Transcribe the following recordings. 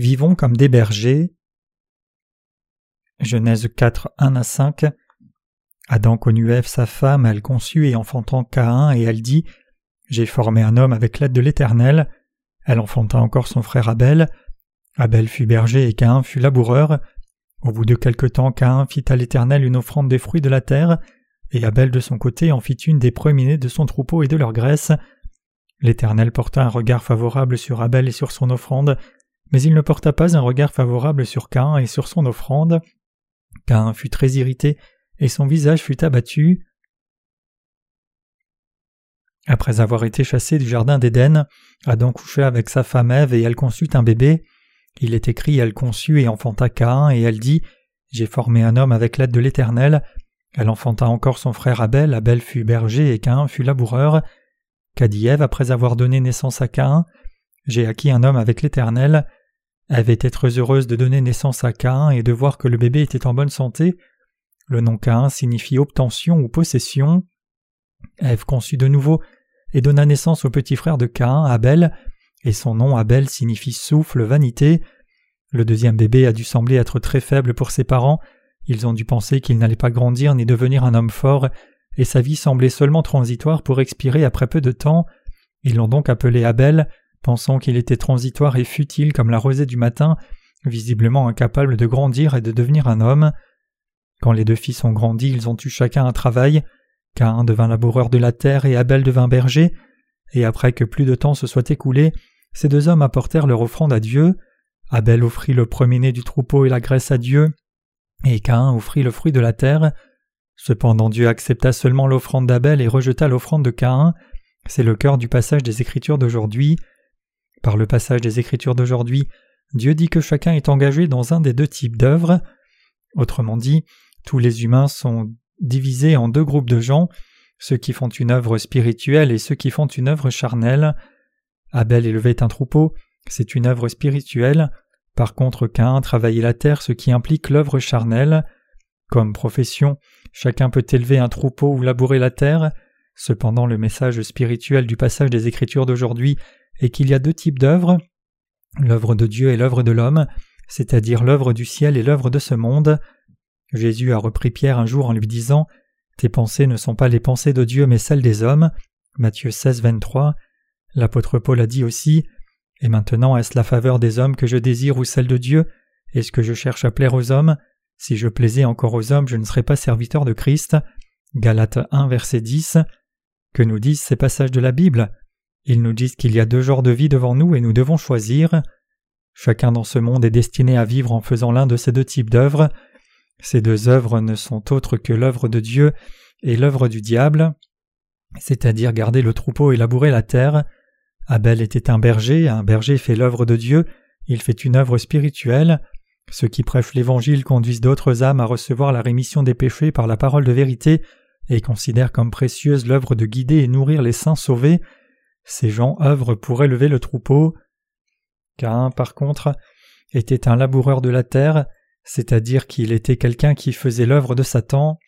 Vivons comme des bergers. Genèse 4, 1 à 5. Adam connut Ève sa femme, elle conçut et enfantant Caïn, et elle dit J'ai formé un homme avec l'aide de l'Éternel. Elle enfanta encore son frère Abel. Abel fut berger et Caïn fut laboureur. Au bout de quelque temps, Caïn fit à l'Éternel une offrande des fruits de la terre, et Abel de son côté en fit une des premiers de son troupeau et de leur graisse. L'Éternel porta un regard favorable sur Abel et sur son offrande, mais il ne porta pas un regard favorable sur Cain et sur son offrande. Cain fut très irrité, et son visage fut abattu. Après avoir été chassé du jardin d'Éden, Adam coucha avec sa femme Ève et elle conçut un bébé. Il est écrit Elle conçut et enfanta Cain, et elle dit J'ai formé un homme avec l'aide de l'Éternel. Elle enfanta encore son frère Abel, Abel fut berger et Cain fut laboureur. Qu'a dit Ève après avoir donné naissance à Cain J'ai acquis un homme avec l'Éternel. Était très heureuse de donner naissance à Caïn et de voir que le bébé était en bonne santé. Le nom Caïn signifie obtention ou possession. Ève conçut de nouveau et donna naissance au petit frère de Caïn, Abel, et son nom Abel signifie souffle, vanité. Le deuxième bébé a dû sembler être très faible pour ses parents, ils ont dû penser qu'il n'allait pas grandir ni devenir un homme fort, et sa vie semblait seulement transitoire pour expirer après peu de temps. Ils l'ont donc appelé Abel, pensant qu'il était transitoire et futile comme la rosée du matin, visiblement incapable de grandir et de devenir un homme. Quand les deux fils ont grandi, ils ont eu chacun un travail. Cain devint laboureur de la terre et Abel devint berger. Et après que plus de temps se soit écoulé, ces deux hommes apportèrent leur offrande à Dieu. Abel offrit le premier-né du troupeau et la graisse à Dieu, et Cain offrit le fruit de la terre. Cependant Dieu accepta seulement l'offrande d'Abel et rejeta l'offrande de Cain. C'est le cœur du passage des Écritures d'aujourd'hui. Par le passage des Écritures d'aujourd'hui, Dieu dit que chacun est engagé dans un des deux types d'œuvres. Autrement dit, tous les humains sont divisés en deux groupes de gens, ceux qui font une œuvre spirituelle et ceux qui font une œuvre charnelle. Abel élevait un troupeau, c'est une œuvre spirituelle. Par contre, Cain travaillait la terre, ce qui implique l'œuvre charnelle. Comme profession, chacun peut élever un troupeau ou labourer la terre. Cependant, le message spirituel du passage des Écritures d'aujourd'hui et qu'il y a deux types d'œuvres, l'œuvre de Dieu et l'œuvre de l'homme, c'est-à-dire l'œuvre du ciel et l'œuvre de ce monde. Jésus a repris Pierre un jour en lui disant Tes pensées ne sont pas les pensées de Dieu mais celles des hommes. Matthieu 16, 23. L'apôtre Paul a dit aussi Et maintenant est-ce la faveur des hommes que je désire ou celle de Dieu? Est-ce que je cherche à plaire aux hommes? Si je plaisais encore aux hommes, je ne serais pas serviteur de Christ. Galates 1, verset 10. Que nous disent ces passages de la Bible? Ils nous disent qu'il y a deux genres de vie devant nous et nous devons choisir. Chacun dans ce monde est destiné à vivre en faisant l'un de ces deux types d'œuvres. Ces deux œuvres ne sont autres que l'œuvre de Dieu et l'œuvre du diable, c'est-à-dire garder le troupeau et labourer la terre. Abel était un berger, un berger fait l'œuvre de Dieu, il fait une œuvre spirituelle. Ceux qui prêchent l'Évangile conduisent d'autres âmes à recevoir la rémission des péchés par la parole de vérité et considèrent comme précieuse l'œuvre de guider et nourrir les saints sauvés. Ces gens œuvrent pour élever le troupeau. Cain, par contre, était un laboureur de la terre, c'est-à-dire qu'il était quelqu'un qui faisait l'œuvre de Satan.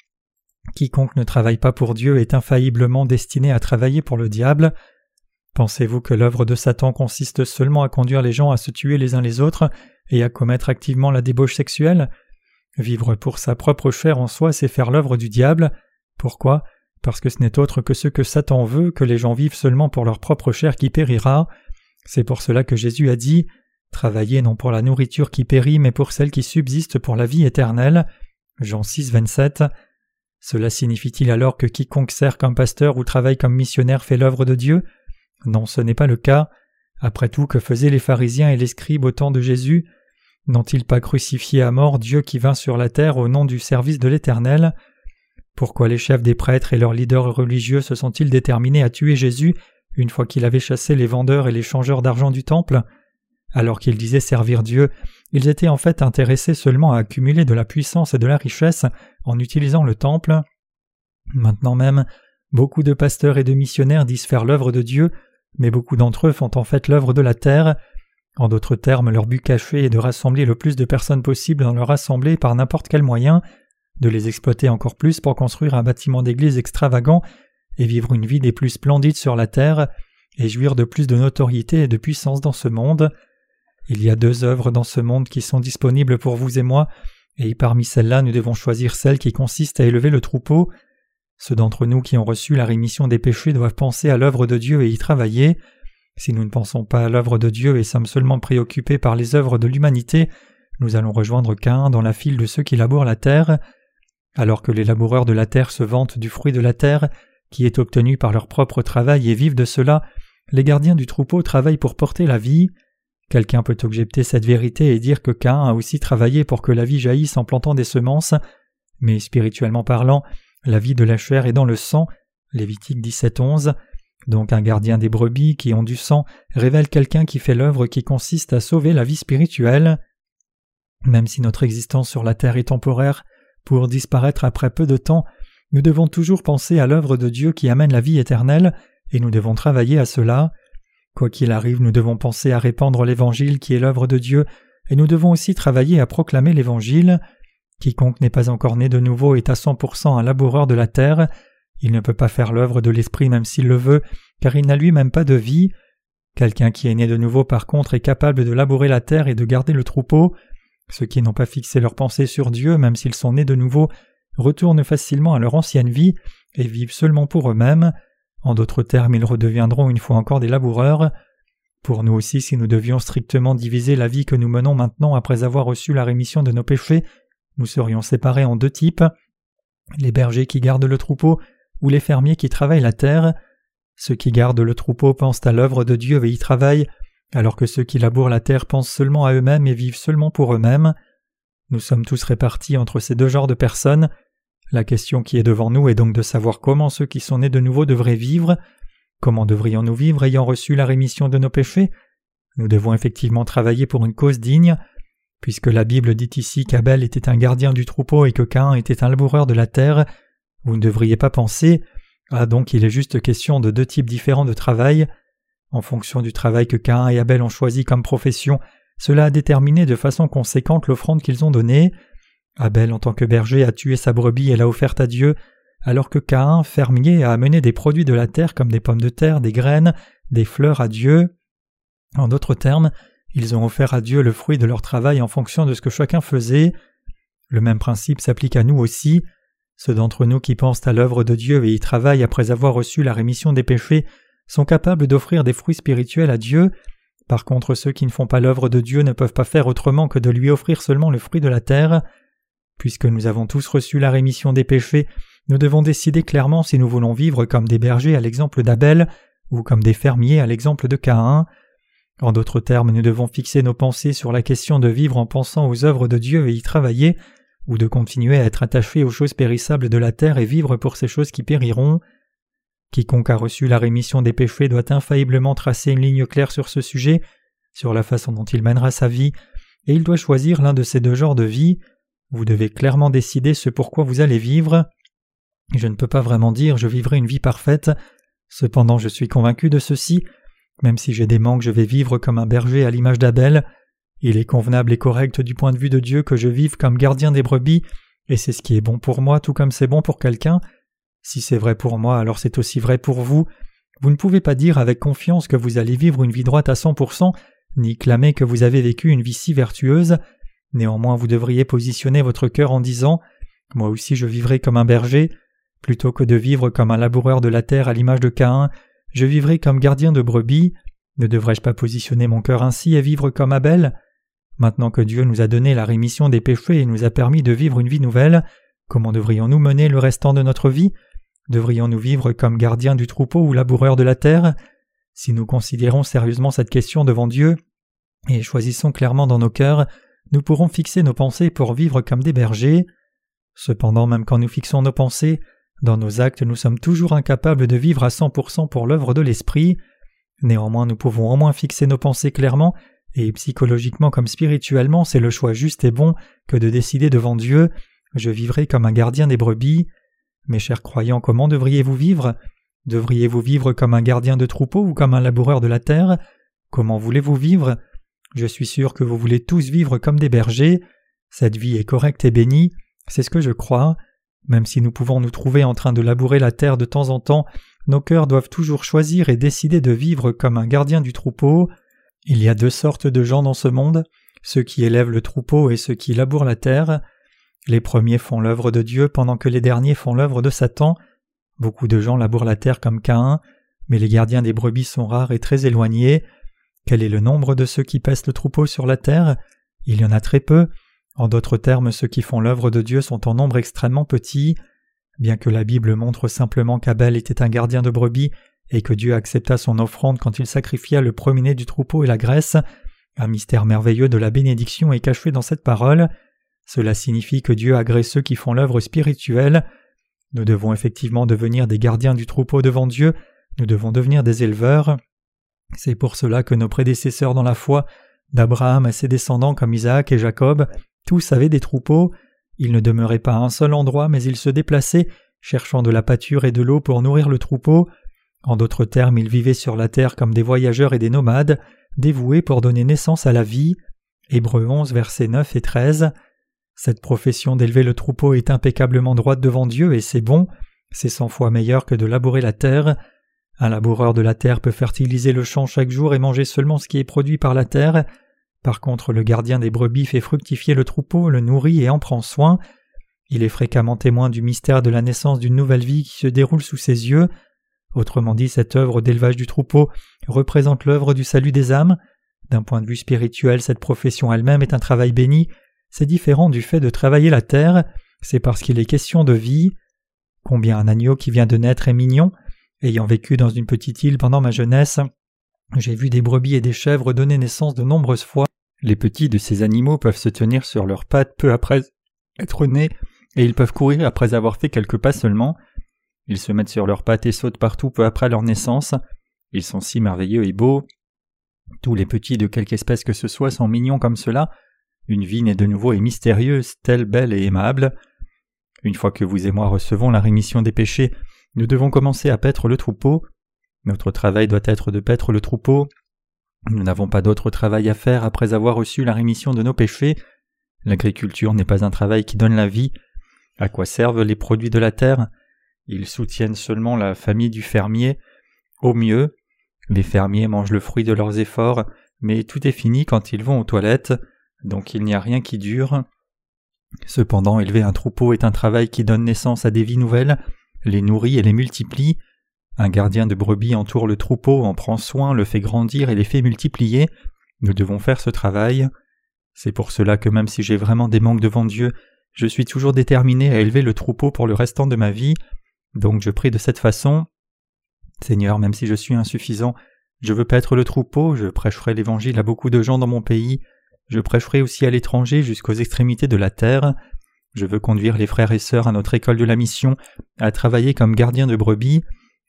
Quiconque ne travaille pas pour Dieu est infailliblement destiné à travailler pour le diable. Pensez-vous que l'œuvre de Satan consiste seulement à conduire les gens à se tuer les uns les autres et à commettre activement la débauche sexuelle? Vivre pour sa propre chair en soi, c'est faire l'œuvre du diable. Pourquoi? Parce que ce n'est autre que ce que Satan veut, que les gens vivent seulement pour leur propre chair qui périra. C'est pour cela que Jésus a dit Travaillez non pour la nourriture qui périt, mais pour celle qui subsiste pour la vie éternelle. Jean 6, 27. Cela signifie-t-il alors que quiconque sert comme pasteur ou travaille comme missionnaire fait l'œuvre de Dieu? Non, ce n'est pas le cas. Après tout, que faisaient les pharisiens et les scribes au temps de Jésus? N'ont-ils pas crucifié à mort Dieu qui vint sur la terre au nom du service de l'Éternel? Pourquoi les chefs des prêtres et leurs leaders religieux se sont-ils déterminés à tuer Jésus une fois qu'il avait chassé les vendeurs et les changeurs d'argent du temple? Alors qu'ils disaient servir Dieu, ils étaient en fait intéressés seulement à accumuler de la puissance et de la richesse en utilisant le temple. Maintenant même, beaucoup de pasteurs et de missionnaires disent faire l'œuvre de Dieu, mais beaucoup d'entre eux font en fait l'œuvre de la terre. En d'autres termes, leur but caché est de rassembler le plus de personnes possible dans leur assemblée par n'importe quel moyen, de les exploiter encore plus pour construire un bâtiment d'église extravagant et vivre une vie des plus splendides sur la terre, et jouir de plus de notoriété et de puissance dans ce monde. Il y a deux œuvres dans ce monde qui sont disponibles pour vous et moi, et parmi celles-là nous devons choisir celle qui consiste à élever le troupeau. Ceux d'entre nous qui ont reçu la rémission des péchés doivent penser à l'œuvre de Dieu et y travailler. Si nous ne pensons pas à l'œuvre de Dieu et sommes seulement préoccupés par les œuvres de l'humanité, nous allons rejoindre Cain dans la file de ceux qui labourent la terre. Alors que les laboureurs de la terre se vantent du fruit de la terre, qui est obtenu par leur propre travail et vivent de cela, les gardiens du troupeau travaillent pour porter la vie. Quelqu'un peut objecter cette vérité et dire que Cain a aussi travaillé pour que la vie jaillisse en plantant des semences, mais spirituellement parlant, la vie de la chair est dans le sang, Lévitique 17.11, donc un gardien des brebis qui ont du sang révèle quelqu'un qui fait l'œuvre qui consiste à sauver la vie spirituelle. Même si notre existence sur la terre est temporaire, pour disparaître après peu de temps, nous devons toujours penser à l'œuvre de Dieu qui amène la vie éternelle, et nous devons travailler à cela. Quoi qu'il arrive, nous devons penser à répandre l'Évangile qui est l'œuvre de Dieu, et nous devons aussi travailler à proclamer l'Évangile. Quiconque n'est pas encore né de nouveau est à cent pour cent un laboureur de la terre. Il ne peut pas faire l'œuvre de l'Esprit même s'il le veut, car il n'a lui-même pas de vie. Quelqu'un qui est né de nouveau par contre est capable de labourer la terre et de garder le troupeau. Ceux qui n'ont pas fixé leur pensée sur Dieu, même s'ils sont nés de nouveau, retournent facilement à leur ancienne vie et vivent seulement pour eux-mêmes. En d'autres termes, ils redeviendront une fois encore des laboureurs. Pour nous aussi, si nous devions strictement diviser la vie que nous menons maintenant après avoir reçu la rémission de nos péchés, nous serions séparés en deux types les bergers qui gardent le troupeau ou les fermiers qui travaillent la terre. Ceux qui gardent le troupeau pensent à l'œuvre de Dieu et y travaillent, alors que ceux qui labourent la terre pensent seulement à eux-mêmes et vivent seulement pour eux-mêmes. Nous sommes tous répartis entre ces deux genres de personnes. La question qui est devant nous est donc de savoir comment ceux qui sont nés de nouveau devraient vivre. Comment devrions-nous vivre ayant reçu la rémission de nos péchés? Nous devons effectivement travailler pour une cause digne. Puisque la Bible dit ici qu'Abel était un gardien du troupeau et que Cain était un laboureur de la terre, vous ne devriez pas penser Ah donc il est juste question de deux types différents de travail. En fonction du travail que Cain et Abel ont choisi comme profession, cela a déterminé de façon conséquente l'offrande qu'ils ont donnée. Abel, en tant que berger, a tué sa brebis et l'a offerte à Dieu, alors que Cain, fermier, a amené des produits de la terre comme des pommes de terre, des graines, des fleurs à Dieu. En d'autres termes, ils ont offert à Dieu le fruit de leur travail en fonction de ce que chacun faisait. Le même principe s'applique à nous aussi. Ceux d'entre nous qui pensent à l'œuvre de Dieu et y travaillent après avoir reçu la rémission des péchés sont capables d'offrir des fruits spirituels à Dieu. Par contre, ceux qui ne font pas l'œuvre de Dieu ne peuvent pas faire autrement que de lui offrir seulement le fruit de la terre. Puisque nous avons tous reçu la rémission des péchés, nous devons décider clairement si nous voulons vivre comme des bergers à l'exemple d'Abel ou comme des fermiers à l'exemple de Caïn. En d'autres termes, nous devons fixer nos pensées sur la question de vivre en pensant aux œuvres de Dieu et y travailler, ou de continuer à être attachés aux choses périssables de la terre et vivre pour ces choses qui périront. Quiconque a reçu la rémission des péchés doit infailliblement tracer une ligne claire sur ce sujet, sur la façon dont il mènera sa vie, et il doit choisir l'un de ces deux genres de vie. Vous devez clairement décider ce pourquoi vous allez vivre. Je ne peux pas vraiment dire je vivrai une vie parfaite, cependant je suis convaincu de ceci, même si j'ai des manques je vais vivre comme un berger à l'image d'Abel, il est convenable et correct du point de vue de Dieu que je vive comme gardien des brebis, et c'est ce qui est bon pour moi tout comme c'est bon pour quelqu'un. Si c'est vrai pour moi, alors c'est aussi vrai pour vous. Vous ne pouvez pas dire avec confiance que vous allez vivre une vie droite à cent pour cent, ni clamer que vous avez vécu une vie si vertueuse. Néanmoins, vous devriez positionner votre cœur en disant Moi aussi je vivrai comme un berger, plutôt que de vivre comme un laboureur de la terre à l'image de Caïn, je vivrai comme gardien de brebis. Ne devrais-je pas positionner mon cœur ainsi et vivre comme Abel? Maintenant que Dieu nous a donné la rémission des péchés et nous a permis de vivre une vie nouvelle, comment devrions-nous mener le restant de notre vie? Devrions-nous vivre comme gardiens du troupeau ou laboureurs de la terre? Si nous considérons sérieusement cette question devant Dieu et choisissons clairement dans nos cœurs, nous pourrons fixer nos pensées pour vivre comme des bergers. Cependant, même quand nous fixons nos pensées, dans nos actes nous sommes toujours incapables de vivre à 100% pour l'œuvre de l'Esprit. Néanmoins, nous pouvons au moins fixer nos pensées clairement et psychologiquement comme spirituellement, c'est le choix juste et bon que de décider devant Dieu Je vivrai comme un gardien des brebis. Mes chers croyants, comment devriez-vous vivre? Devriez-vous vivre comme un gardien de troupeau ou comme un laboureur de la terre? Comment voulez-vous vivre? Je suis sûr que vous voulez tous vivre comme des bergers. Cette vie est correcte et bénie, c'est ce que je crois. Même si nous pouvons nous trouver en train de labourer la terre de temps en temps, nos cœurs doivent toujours choisir et décider de vivre comme un gardien du troupeau. Il y a deux sortes de gens dans ce monde, ceux qui élèvent le troupeau et ceux qui labourent la terre. Les premiers font l'œuvre de Dieu pendant que les derniers font l'œuvre de Satan. Beaucoup de gens labourent la terre comme Caïn, mais les gardiens des brebis sont rares et très éloignés. Quel est le nombre de ceux qui pèsent le troupeau sur la terre? Il y en a très peu. En d'autres termes, ceux qui font l'œuvre de Dieu sont en nombre extrêmement petit. Bien que la Bible montre simplement qu'Abel était un gardien de brebis et que Dieu accepta son offrande quand il sacrifia le premier du troupeau et la graisse, un mystère merveilleux de la bénédiction est caché dans cette parole. Cela signifie que Dieu agrée ceux qui font l'œuvre spirituelle. Nous devons effectivement devenir des gardiens du troupeau devant Dieu, nous devons devenir des éleveurs. C'est pour cela que nos prédécesseurs dans la foi, d'Abraham à ses descendants comme Isaac et Jacob, tous avaient des troupeaux. Ils ne demeuraient pas à un seul endroit, mais ils se déplaçaient, cherchant de la pâture et de l'eau pour nourrir le troupeau. En d'autres termes, ils vivaient sur la terre comme des voyageurs et des nomades, dévoués pour donner naissance à la vie. Hébreux 11, versets 9 et 13. Cette profession d'élever le troupeau est impeccablement droite devant Dieu et c'est bon, c'est cent fois meilleur que de labourer la terre. Un laboureur de la terre peut fertiliser le champ chaque jour et manger seulement ce qui est produit par la terre. Par contre, le gardien des brebis fait fructifier le troupeau, le nourrit et en prend soin. Il est fréquemment témoin du mystère de la naissance d'une nouvelle vie qui se déroule sous ses yeux. Autrement dit, cette œuvre d'élevage du troupeau représente l'œuvre du salut des âmes. D'un point de vue spirituel, cette profession elle-même est un travail béni. C'est différent du fait de travailler la terre, c'est parce qu'il est question de vie. Combien un agneau qui vient de naître est mignon. Ayant vécu dans une petite île pendant ma jeunesse, j'ai vu des brebis et des chèvres donner naissance de nombreuses fois. Les petits de ces animaux peuvent se tenir sur leurs pattes peu après être nés, et ils peuvent courir après avoir fait quelques pas seulement. Ils se mettent sur leurs pattes et sautent partout peu après leur naissance. Ils sont si merveilleux et beaux. Tous les petits de quelque espèce que ce soit sont mignons comme cela. Une vie née de nouveau est mystérieuse, telle belle et aimable. Une fois que vous et moi recevons la rémission des péchés, nous devons commencer à paître le troupeau. Notre travail doit être de paître le troupeau. Nous n'avons pas d'autre travail à faire après avoir reçu la rémission de nos péchés. L'agriculture n'est pas un travail qui donne la vie. À quoi servent les produits de la terre? Ils soutiennent seulement la famille du fermier. Au mieux, les fermiers mangent le fruit de leurs efforts, mais tout est fini quand ils vont aux toilettes, donc il n'y a rien qui dure. Cependant, élever un troupeau est un travail qui donne naissance à des vies nouvelles, les nourrit et les multiplie. Un gardien de brebis entoure le troupeau, en prend soin, le fait grandir et les fait multiplier. Nous devons faire ce travail. C'est pour cela que même si j'ai vraiment des manques devant Dieu, je suis toujours déterminé à élever le troupeau pour le restant de ma vie. Donc je prie de cette façon. Seigneur, même si je suis insuffisant, je veux paître le troupeau, je prêcherai l'évangile à beaucoup de gens dans mon pays, je prêcherai aussi à l'étranger jusqu'aux extrémités de la terre. Je veux conduire les frères et sœurs à notre école de la mission, à travailler comme gardien de brebis.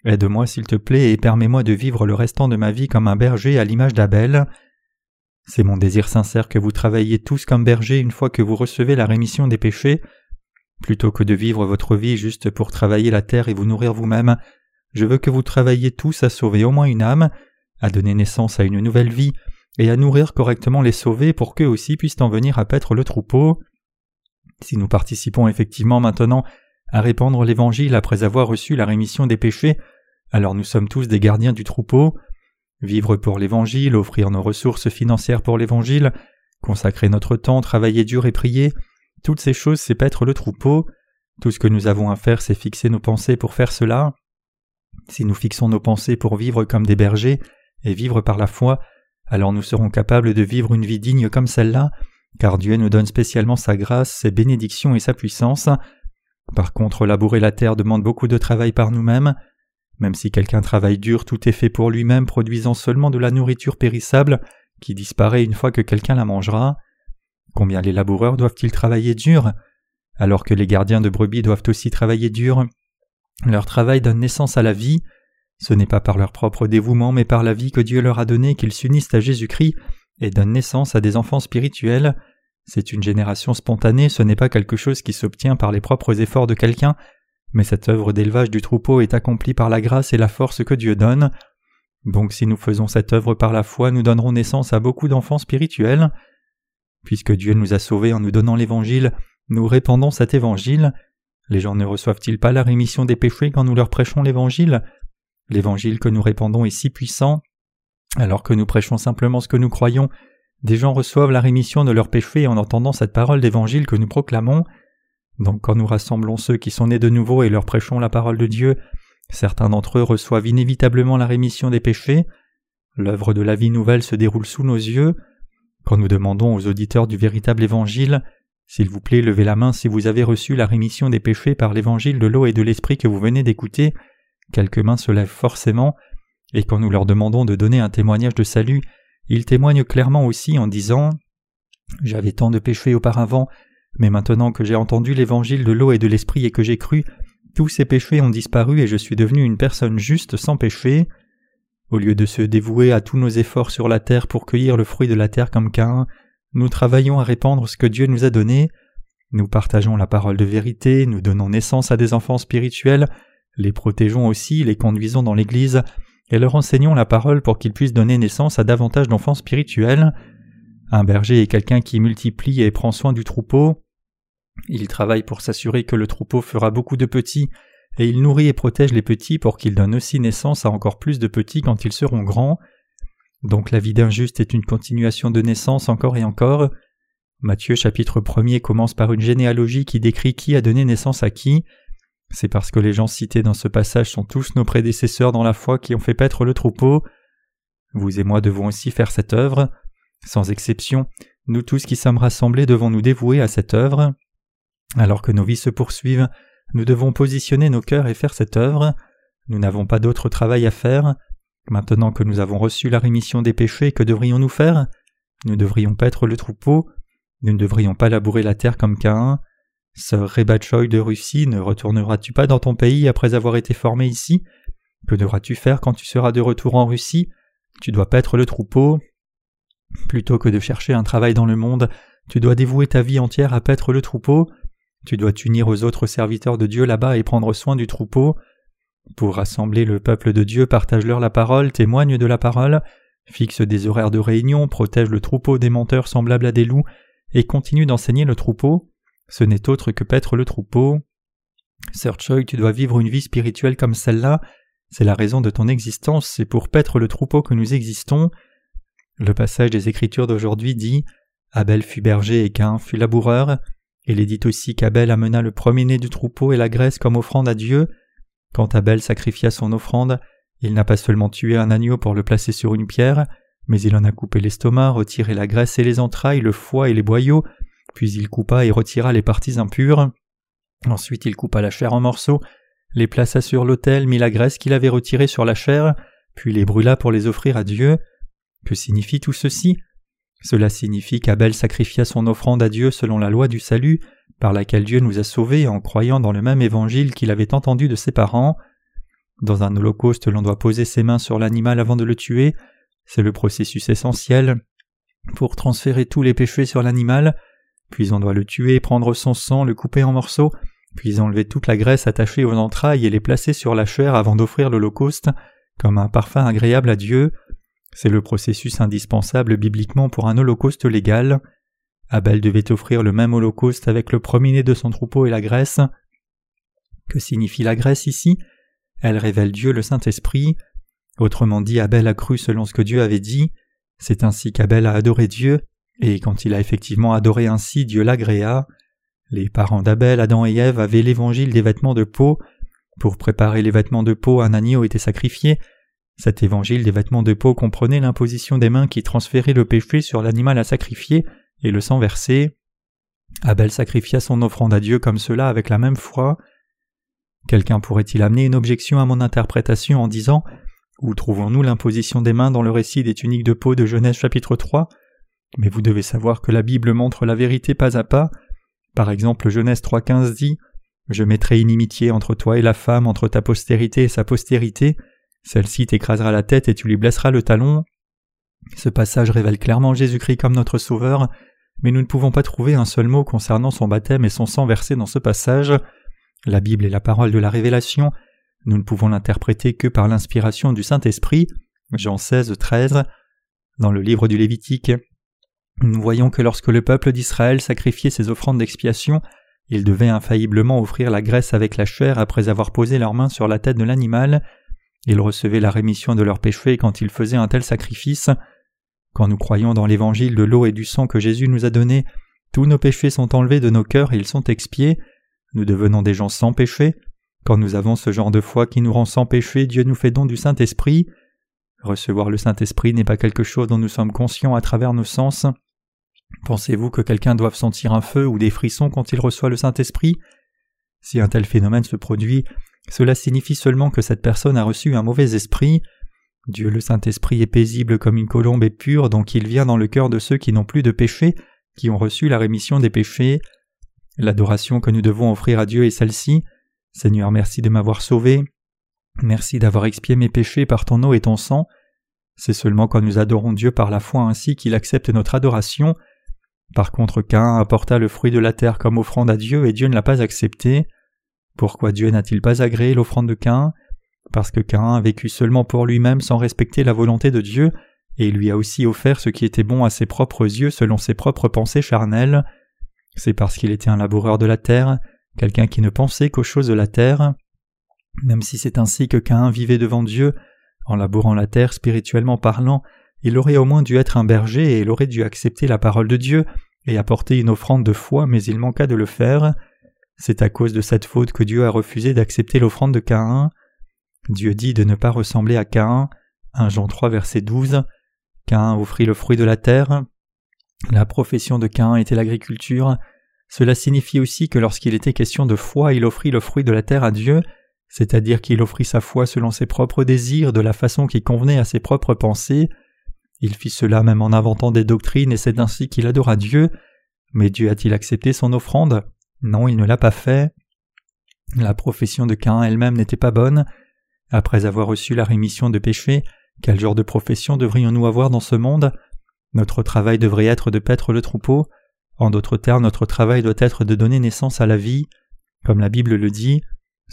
Aide-moi s'il te plaît et permets-moi de vivre le restant de ma vie comme un berger à l'image d'Abel. C'est mon désir sincère que vous travailliez tous comme bergers une fois que vous recevez la rémission des péchés. Plutôt que de vivre votre vie juste pour travailler la terre et vous nourrir vous-même, je veux que vous travailliez tous à sauver au moins une âme, à donner naissance à une nouvelle vie, et à nourrir correctement les sauvés pour qu'eux aussi puissent en venir à paître le troupeau. Si nous participons effectivement maintenant à répandre l'Évangile après avoir reçu la rémission des péchés, alors nous sommes tous des gardiens du troupeau. Vivre pour l'Évangile, offrir nos ressources financières pour l'Évangile, consacrer notre temps, travailler dur et prier, toutes ces choses c'est paître le troupeau. Tout ce que nous avons à faire c'est fixer nos pensées pour faire cela. Si nous fixons nos pensées pour vivre comme des bergers et vivre par la foi, alors nous serons capables de vivre une vie digne comme celle-là, car Dieu nous donne spécialement sa grâce, ses bénédictions et sa puissance. Par contre, labourer la terre demande beaucoup de travail par nous-mêmes. Même si quelqu'un travaille dur, tout est fait pour lui-même, produisant seulement de la nourriture périssable qui disparaît une fois que quelqu'un la mangera. Combien les laboureurs doivent-ils travailler dur Alors que les gardiens de brebis doivent aussi travailler dur? Leur travail donne naissance à la vie. Ce n'est pas par leur propre dévouement, mais par la vie que Dieu leur a donnée qu'ils s'unissent à Jésus-Christ et donne naissance à des enfants spirituels. C'est une génération spontanée, ce n'est pas quelque chose qui s'obtient par les propres efforts de quelqu'un, mais cette œuvre d'élevage du troupeau est accomplie par la grâce et la force que Dieu donne. Donc si nous faisons cette œuvre par la foi, nous donnerons naissance à beaucoup d'enfants spirituels. Puisque Dieu nous a sauvés en nous donnant l'Évangile, nous répandons cet Évangile. Les gens ne reçoivent-ils pas la rémission des péchés quand nous leur prêchons l'Évangile? L'Évangile que nous répandons est si puissant Alors que nous prêchons simplement ce que nous croyons, des gens reçoivent la rémission de leurs péchés en entendant cette parole d'évangile que nous proclamons. Donc quand nous rassemblons ceux qui sont nés de nouveau et leur prêchons la parole de Dieu, certains d'entre eux reçoivent inévitablement la rémission des péchés. L'œuvre de la vie nouvelle se déroule sous nos yeux. Quand nous demandons aux auditeurs du véritable évangile S'il vous plaît, levez la main si vous avez reçu la rémission des péchés par l'évangile de l'eau et de l'esprit que vous venez d'écouter, quelques mains se lèvent forcément, et quand nous leur demandons de donner un témoignage de salut, ils témoignent clairement aussi en disant J'avais tant de péchés auparavant, mais maintenant que j'ai entendu l'évangile de l'eau et de l'esprit et que j'ai cru, tous ces péchés ont disparu et je suis devenu une personne juste sans péché. Au lieu de se dévouer à tous nos efforts sur la terre pour cueillir le fruit de la terre comme Cain, nous travaillons à répandre ce que Dieu nous a donné, nous partageons la parole de vérité, nous donnons naissance à des enfants spirituels, les protégeons aussi, les conduisons dans l'Église, et leur enseignons la parole pour qu'ils puissent donner naissance à davantage d'enfants spirituels. Un berger est quelqu'un qui multiplie et prend soin du troupeau. Il travaille pour s'assurer que le troupeau fera beaucoup de petits, et il nourrit et protège les petits pour qu'ils donnent aussi naissance à encore plus de petits quand ils seront grands. Donc la vie d'un juste est une continuation de naissance encore et encore. Matthieu chapitre 1 commence par une généalogie qui décrit qui a donné naissance à qui. C'est parce que les gens cités dans ce passage sont tous nos prédécesseurs dans la foi qui ont fait paître le troupeau. Vous et moi devons aussi faire cette œuvre. Sans exception, nous tous qui sommes rassemblés devons nous dévouer à cette œuvre. Alors que nos vies se poursuivent, nous devons positionner nos cœurs et faire cette œuvre. Nous n'avons pas d'autre travail à faire. Maintenant que nous avons reçu la rémission des péchés, que devrions-nous faire? Nous devrions paître le troupeau. Nous ne devrions pas labourer la terre comme Caïn. Sœur Rebachoy de Russie, ne retourneras-tu pas dans ton pays après avoir été formé ici? Que devras-tu faire quand tu seras de retour en Russie? Tu dois paître le troupeau. Plutôt que de chercher un travail dans le monde, tu dois dévouer ta vie entière à paître le troupeau. Tu dois t'unir aux autres serviteurs de Dieu là-bas et prendre soin du troupeau. Pour rassembler le peuple de Dieu, partage-leur la parole, témoigne de la parole, fixe des horaires de réunion, protège le troupeau des menteurs semblables à des loups, et continue d'enseigner le troupeau. Ce n'est autre que paître le troupeau. Sir Choi, tu dois vivre une vie spirituelle comme celle-là. C'est la raison de ton existence, c'est pour paître le troupeau que nous existons. Le passage des Écritures d'aujourd'hui dit Abel fut berger et Cain fut laboureur. Il est dit aussi qu'Abel amena le premier-né du troupeau et la graisse comme offrande à Dieu. Quand Abel sacrifia son offrande, il n'a pas seulement tué un agneau pour le placer sur une pierre, mais il en a coupé l'estomac, retiré la graisse et les entrailles, le foie et les boyaux, puis il coupa et retira les parties impures. Ensuite il coupa la chair en morceaux, les plaça sur l'autel, mit la graisse qu'il avait retirée sur la chair, puis les brûla pour les offrir à Dieu. Que signifie tout ceci? Cela signifie qu'Abel sacrifia son offrande à Dieu selon la loi du salut, par laquelle Dieu nous a sauvés en croyant dans le même évangile qu'il avait entendu de ses parents. Dans un holocauste, l'on doit poser ses mains sur l'animal avant de le tuer. C'est le processus essentiel pour transférer tous les péchés sur l'animal. Puis on doit le tuer, prendre son sang, le couper en morceaux, puis enlever toute la graisse attachée aux entrailles et les placer sur la chair avant d'offrir l'holocauste comme un parfum agréable à Dieu. C'est le processus indispensable bibliquement pour un holocauste légal. Abel devait offrir le même holocauste avec le premier-né de son troupeau et la graisse. Que signifie la graisse ici? Elle révèle Dieu le Saint-Esprit. Autrement dit, Abel a cru selon ce que Dieu avait dit. C'est ainsi qu'Abel a adoré Dieu, et quand il a effectivement adoré ainsi, Dieu l'agréa. Les parents d'Abel, Adam et Ève, avaient l'évangile des vêtements de peau. Pour préparer les vêtements de peau, un agneau était sacrifié, cet évangile des vêtements de peau comprenait l'imposition des mains qui transféraient le péché sur l'animal à sacrifier et le sang versé. Abel sacrifia son offrande à Dieu comme cela avec la même foi. Quelqu'un pourrait-il amener une objection à mon interprétation en disant Où trouvons-nous l'imposition des mains dans le récit des tuniques de peau de Genèse chapitre 3 Mais vous devez savoir que la Bible montre la vérité pas à pas. Par exemple, Genèse 3.15 dit Je mettrai inimitié entre toi et la femme, entre ta postérité et sa postérité, celle-ci t'écrasera la tête et tu lui blesseras le talon. Ce passage révèle clairement Jésus-Christ comme notre Sauveur, mais nous ne pouvons pas trouver un seul mot concernant son baptême et son sang versé dans ce passage. La Bible est la parole de la révélation, nous ne pouvons l'interpréter que par l'inspiration du Saint-Esprit. Jean 16, 13. Dans le livre du Lévitique, nous voyons que lorsque le peuple d'Israël sacrifiait ses offrandes d'expiation, ils devaient infailliblement offrir la graisse avec la chair après avoir posé leurs mains sur la tête de l'animal, Ils recevaient la rémission de leurs péchés quand ils faisaient un tel sacrifice. Quand nous croyons dans l'évangile de l'eau et du sang que Jésus nous a donné, tous nos péchés sont enlevés de nos cœurs et ils sont expiés. Nous devenons des gens sans péché. Quand nous avons ce genre de foi qui nous rend sans péché, Dieu nous fait don du Saint-Esprit. Recevoir le Saint-Esprit n'est pas quelque chose dont nous sommes conscients à travers nos sens. Pensez-vous que quelqu'un doive sentir un feu ou des frissons quand il reçoit le Saint-Esprit? Si un tel phénomène se produit, cela signifie seulement que cette personne a reçu un mauvais esprit. Dieu le Saint-Esprit est paisible comme une colombe et pure, donc il vient dans le cœur de ceux qui n'ont plus de péché, qui ont reçu la rémission des péchés. L'adoration que nous devons offrir à Dieu est celle-ci. Seigneur, merci de m'avoir sauvé. Merci d'avoir expié mes péchés par ton eau et ton sang. C'est seulement quand nous adorons Dieu par la foi ainsi qu'il accepte notre adoration. Par contre, Cain apporta le fruit de la terre comme offrande à Dieu et Dieu ne l'a pas accepté. Pourquoi Dieu n'a-t-il pas agréé l'offrande de Cain Parce que Cain a vécu seulement pour lui-même sans respecter la volonté de Dieu, et lui a aussi offert ce qui était bon à ses propres yeux selon ses propres pensées charnelles. C'est parce qu'il était un laboureur de la terre, quelqu'un qui ne pensait qu'aux choses de la terre. Même si c'est ainsi que Cain vivait devant Dieu, en labourant la terre spirituellement parlant, il aurait au moins dû être un berger et il aurait dû accepter la parole de Dieu et apporter une offrande de foi, mais il manqua de le faire. C'est à cause de cette faute que Dieu a refusé d'accepter l'offrande de Caïn. Dieu dit de ne pas ressembler à Caïn. 1 Jean 3 verset 12. Caïn offrit le fruit de la terre. La profession de Caïn était l'agriculture. Cela signifie aussi que lorsqu'il était question de foi, il offrit le fruit de la terre à Dieu, c'est-à-dire qu'il offrit sa foi selon ses propres désirs, de la façon qui convenait à ses propres pensées. Il fit cela même en inventant des doctrines et c'est ainsi qu'il adora Dieu. Mais Dieu a-t-il accepté son offrande? Non, il ne l'a pas fait. La profession de Cain elle-même n'était pas bonne. Après avoir reçu la rémission de péché, quel genre de profession devrions-nous avoir dans ce monde? Notre travail devrait être de paître le troupeau. En d'autres termes, notre travail doit être de donner naissance à la vie. Comme la Bible le dit,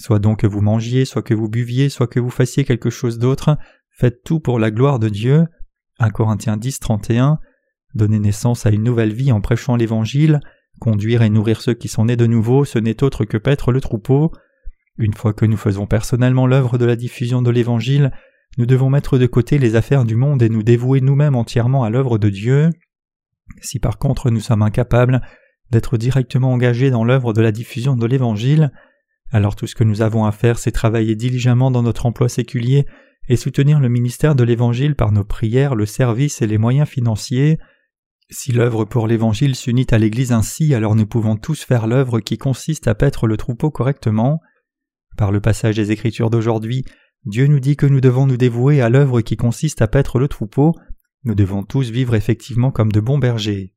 soit donc que vous mangiez, soit que vous buviez, soit que vous fassiez quelque chose d'autre, faites tout pour la gloire de Dieu. 1 Corinthiens 10, 31. Donner naissance à une nouvelle vie en prêchant l'Évangile, conduire et nourrir ceux qui sont nés de nouveau, ce n'est autre que paître le troupeau. Une fois que nous faisons personnellement l'œuvre de la diffusion de l'Évangile, nous devons mettre de côté les affaires du monde et nous dévouer nous-mêmes entièrement à l'œuvre de Dieu. Si par contre nous sommes incapables d'être directement engagés dans l'œuvre de la diffusion de l'Évangile, alors tout ce que nous avons à faire c'est travailler diligemment dans notre emploi séculier et soutenir le ministère de l'Évangile par nos prières, le service et les moyens financiers. Si l'œuvre pour l'Évangile s'unit à l'Église ainsi, alors nous pouvons tous faire l'œuvre qui consiste à paître le troupeau correctement. Par le passage des Écritures d'aujourd'hui, Dieu nous dit que nous devons nous dévouer à l'œuvre qui consiste à paître le troupeau, nous devons tous vivre effectivement comme de bons bergers.